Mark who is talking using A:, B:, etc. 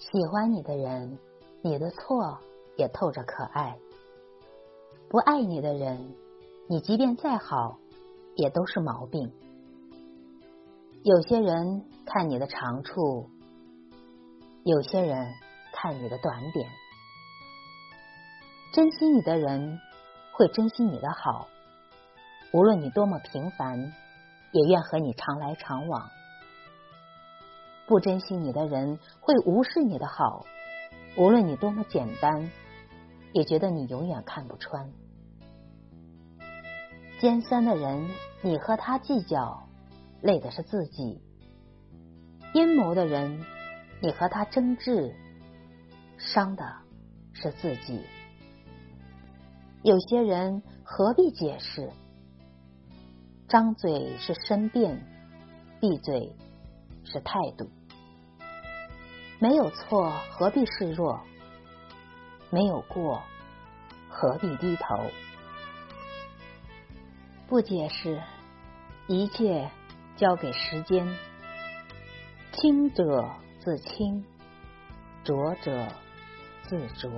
A: 喜欢你的人，你的错也透着可爱；不爱你的人，你即便再好，也都是毛病。有些人看你的长处，有些人看你的短点。珍惜你的人会珍惜你的好，无论你多么平凡，也愿和你常来常往。不珍惜你的人会无视你的好，无论你多么简单，也觉得你永远看不穿。尖酸的人，你和他计较，累的是自己；阴谋的人，你和他争执，伤的是自己。有些人何必解释？张嘴是申辩，闭嘴是态度。没有错，何必示弱？没有过，何必低头？不解释，一切交给时间。清者自清，浊者自浊。